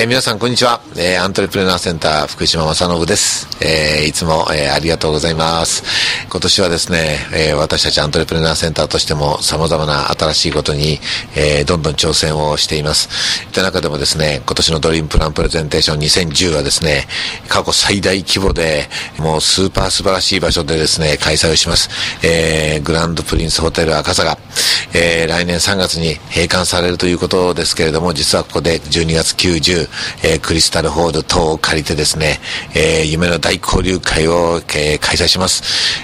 えー、皆さんこんにちは、えー、アントレプレナーセンター福島正伸です、えー、いつも、え、ありがとうございます。今年はですね、え、私たちアントレプレナーセンターとしても様々な新しいことに、え、どんどん挑戦をしています。という中でもですね今年のドリームプランプレゼンテーション2010はですね過去最大規模でもうスーパー素晴らしい場所でですね開催をします、え、グランドプリンスホテル赤坂、え、来年3月に閉館されるということですけれども実はここで12月90えー、クリスタルホール等を借りてですね、えー、夢の大交流会を、えー、開催します。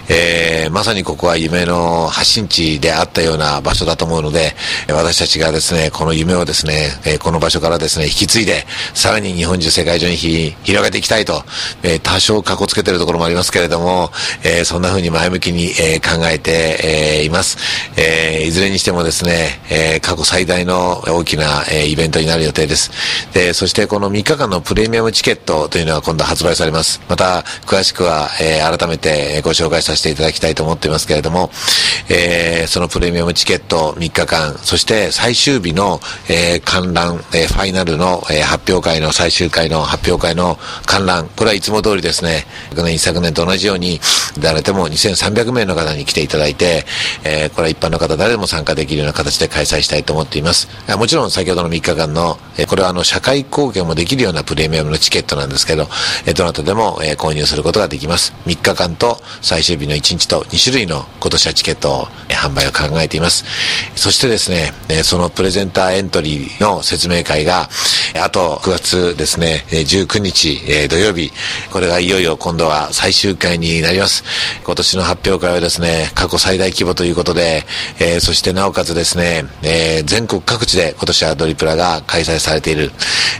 えー、まさにここは夢の発信地であったような場所だと思うので、私たちがですね、この夢をですね、えー、この場所からですね、引き継いで、さらに日本中世界中に広げていきたいと、えー、多少かこつけてるところもありますけれども、えー、そんな風に前向きに、えー、考えて、えー、います。えー、いずれにしてもですね、えー、過去最大の大きな、えー、イベントになる予定です。で、そそしてこの3日間のプレミアムチケットというのは今度発売されます。また、詳しくは、えー、改めてご紹介させていただきたいと思っていますけれども、えー、そのプレミアムチケット3日間、そして最終日の、えー、観覧、え、ファイナルの、え、発表会の最終回の発表会の観覧、これはいつも通りですね、昨年、昨年と同じように、誰でも2300名の方に来ていただいて、え、これは一般の方誰でも参加できるような形で開催したいと思っています。もちろん先ほどの3日間の、え、これはあの社会貢献もできるようなプレミアムのチケットなんですけど、えー、どなたでも、えー、購入することができます。3日間と最終日の1日と2種類の今年はチケットを、えー、販売を考えています。そしてですね、えー、そのプレゼンターエントリーの説明会が、あと9月ですね、19日、えー、土曜日、これがいよいよ今度は最終回になります。今年の発表会はですね、過去最大規模ということで、えー、そしてなおかつですね、えー、全国各地で今年はドリプラが開催されている。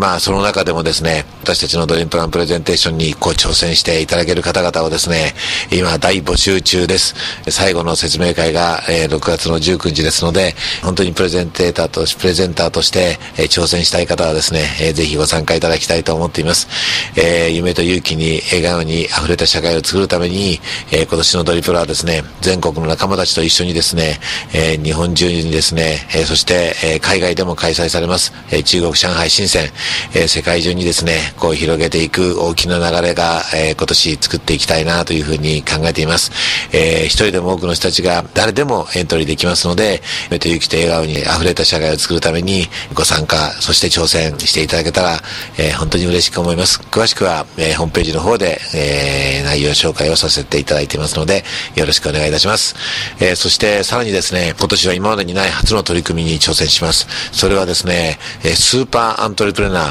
まあ、その中でもですね、私たちのドリームプランプレゼンテーションにこう挑戦していただける方々をですね、今大募集中です。最後の説明会が、え、6月の19日ですので、本当にプレゼンテーターとし、プレゼンターとして、え、挑戦したい方はですね、えー、ぜひご参加いただきたいと思っています。え、夢と勇気に笑顔に溢れた社会を作るために、え、今年のドリプラはですね、全国の仲間たちと一緒にですね、え、日本中にですね、え、そして、え、海外でも開催されます、え、中国上海深セン、え、世界中にですね、こう広げていく大きな流れが、え、今年作っていきたいなというふうに考えています。えー、一人でも多くの人たちが誰でもエントリーできますので、目と勇気と笑顔に溢れた社会を作るためにご参加、そして挑戦していただけたら、えー、本当に嬉しく思います。詳しくは、えー、ホームページの方で、えー、内容紹介をさせていただいていますので、よろしくお願いいたします。えー、そしてさらにですね、今年は今までにない初の取り組みに挑戦します。それはですね、え、スーパーアントレプレナー、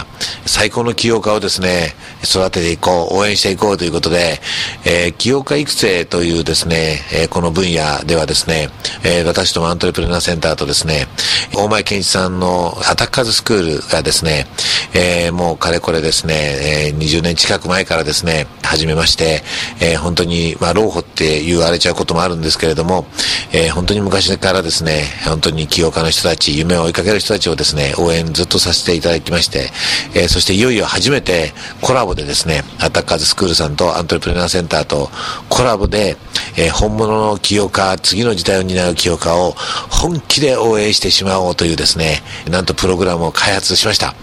最高の起業家をですね、育てていこう、応援していこうということで、えー、起業家育成というですね、えー、この分野ではですね、えー、私どもアントレプレナーセンターとですね、大前健一さんのアタッカーズスクールがですね、えー、もうかれこれですね、えー、20年近く前からですね、始めまして、えー、本当に、まあ、老婆って言われちゃうこともあるんですけれども、えー、本当に昔からですね、本当に起業家の人たち、夢を追いかける人たちをですね、応援ずっとさせていただきまして、えー、そしていよいよ初めてコラボでですね、アタッカーズスクールさんとアントレプレナーセンターとコラボで、えー、本物の起業家、次の時代を担う起業家を本気で応援してしまおうというですね、なんとプログラムを開発しました。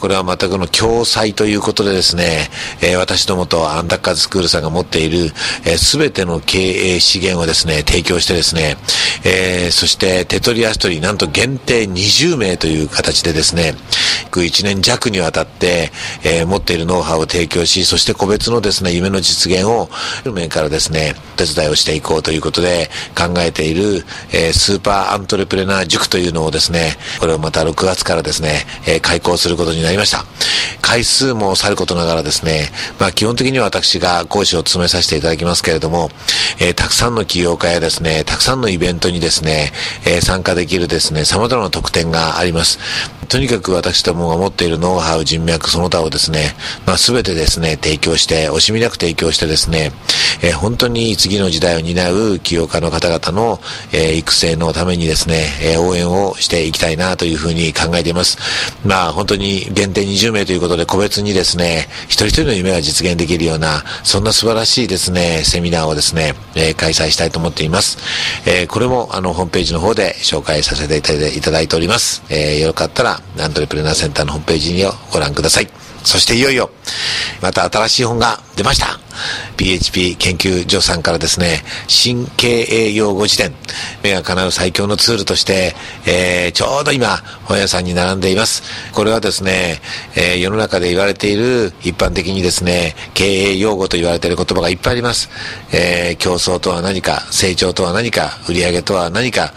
これは全くの共催ということでですね、えー、私どもとアンダッカーズスクールさんが持っているすべ、えー、ての経営資源をですね、提供してですね、えー、そして手取り足取りなんと限定20名という形でですね、1年弱にわたって、えー、持っているノウハウを提供し、そして個別のですね、夢の実現を、面からですね、手伝いをしていこうということで考えている、えー、スーパーアントレプレナー塾というのをですね、これをまた6月からですね、えー、開講することになりました。回数もさることながらですね、まあ基本的には私が講師を務めさせていただきますけれども、えー、たくさんの起業家やですね、たくさんのイベントにですね、えー、参加できるですね、様々な特典があります。とにかく私どもが持っているノウハウ、人脈、その他をですね、まあ全てですね、提供して、惜しみなく提供してですね、えー、本当に次の時代を担う起業家の方々の、えー、育成のためにですね、え応援をしていきたいなというふうに考えています。まあ本当に限定20名ということで個別にですね、一人一人の夢が実現できるような、そんな素晴らしいですね、セミナーをですね、え開催したいと思っています。えこれもあのホームページの方で紹介させていただいております。えよかったら、アントレプレナーセンターのホームページにご覧ください。そしていよいよ、また新しい本が出ました。PHP 研究所さんからですね、新経営用語辞典、目が叶う最強のツールとして、えー、ちょうど今、本屋さんに並んでいます。これはですね、えー、世の中で言われている一般的にですね、経営用語と言われている言葉がいっぱいあります。えー、競争とは何か、成長とは何か、売上とは何か、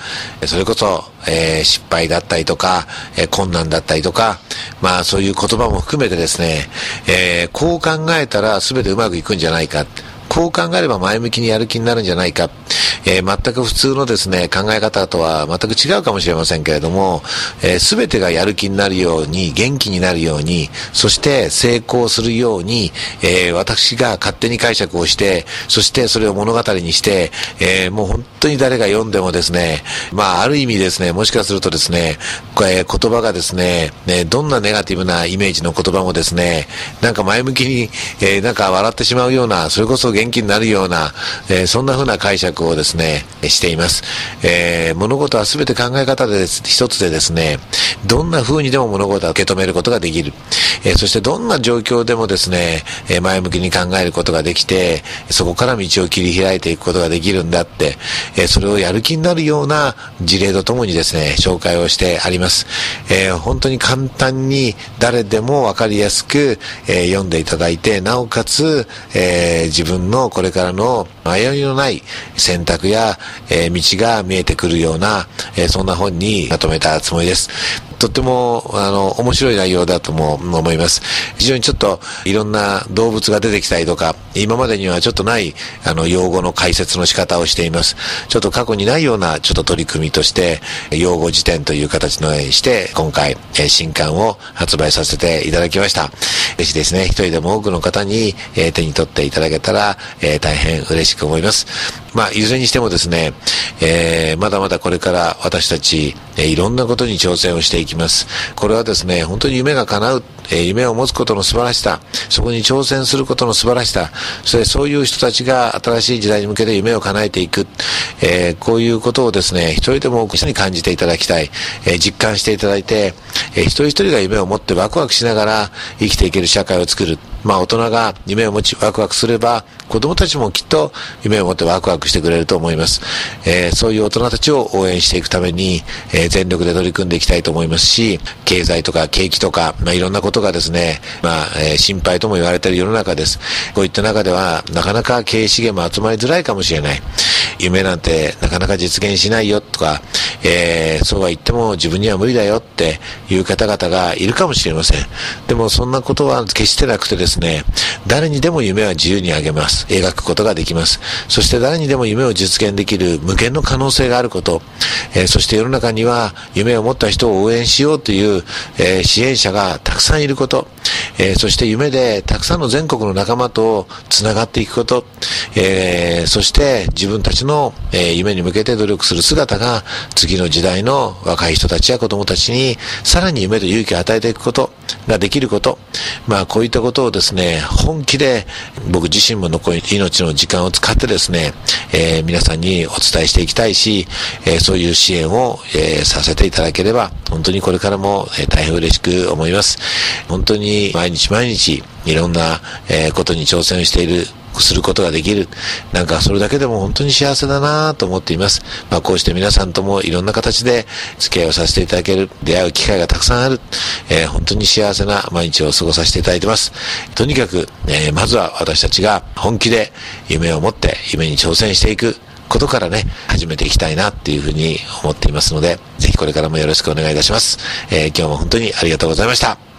それこそ、えー、失敗だったりとか、えー、困難だったりとか、まあそういう言葉も含めてですね、えー、こう考えたら全てうまくいくんじゃないか。こう考えれば前向きにやる気になるんじゃないか。えー、全く普通のですね、考え方とは全く違うかもしれませんけれども、えー、全てがやる気になるように、元気になるように、そして成功するように、えー、私が勝手に解釈をして、そしてそれを物語にして、えー、もう本当に誰が読んでもですね、まあ、ある意味ですね、もしかするとですね、えー、言葉がですね、ね、どんなネガティブなイメージの言葉もですね、なんか前向きに、えー、なんか笑ってしまうような、それこそ元気になるような、えー、そんな風な解釈をですね、ですね、しています。えー、物事は全て考え方で一つでですね、どんな風にでも物事は受け止めることができる。えー、そしてどんな状況でもですね、え前向きに考えることができて、そこから道を切り開いていくことができるんだって、えそれをやる気になるような事例とともにですね、紹介をしてあります。え本当に簡単に誰でもわかりやすく、え読んでいただいて、なおかつ、え自分のこれからの迷いのない選択や、え道が見えてくるような、えそんな本にまとめたつもりです。とっても、あの、面白い内容だとも思います。非常にちょっと、いろんな動物が出てきたりとか、今までにはちょっとない、あの、用語の解説の仕方をしています。ちょっと過去にないような、ちょっと取り組みとして、用語辞典という形のにして、今回、え新刊を発売させていただきました。ぜひですね、一人でも多くの方に、え手に取っていただけたら、え大変嬉しく思います。まあ、いずれにしてもですね、えー、まだまだこれから私たち、え、いろんなことに挑戦をしていきます。これはですね、本当に夢が叶う、え、夢を持つことの素晴らしさ、そこに挑戦することの素晴らしさ、それそういう人たちが新しい時代に向けて夢を叶えていく、えー、こういうことをですね、一人でも多く人に感じていただきたい、えー、実感していただいて、えー、一人一人が夢を持ってワクワクしながら生きていける社会を作る。まあ大人が夢を持ちワクワクすれば、子供たちもきっと夢を持ってワクワクしてくれると思います。え、そういう大人たちを応援していくために、え、全力で取り組んでいきたいと思いますし、経済とか景気とか、まあいろんなことがですね、まあ、えー、心配とも言われている世の中です。こういった中では、なかなか経営資源も集まりづらいかもしれない。夢なんてなかなか実現しないよか、えー、そうは言っても自分には無理だよっていう方々がいるかもしれません。でもそんなことは決してなくてですね、誰にでも夢は自由にあげます。描くことができます。そして誰にでも夢を実現できる無限の可能性があること、えー、そして世の中には夢を持った人を応援しようという、えー、支援者がたくさんいること、えー、そして夢でたくさんの全国の仲間と繋がっていくこと、えそして自分たちの、え夢に向けて努力する姿が次の時代の若い人たちや子供たちにさらに夢と勇気を与えていくことができること、まあこういったことをですね、本気で僕自身も残り命の時間を使ってですね、えー、皆さんにお伝えしていきたいし、えー、そういう支援を、えー、させていただければ、本当にこれからも、え大変嬉しく思います。本当に毎日毎日いろんな、えことに挑戦しているすることができる。なんかそれだけでも本当に幸せだなと思っています。まあこうして皆さんともいろんな形で付き合いをさせていただける、出会う機会がたくさんある、えー、本当に幸せな毎日を過ごさせていただいてます。とにかく、えー、まずは私たちが本気で夢を持って夢に挑戦していく。ことからね、始めていきたいなっていうふうに思っていますので、ぜひこれからもよろしくお願いいたします。えー、今日も本当にありがとうございました。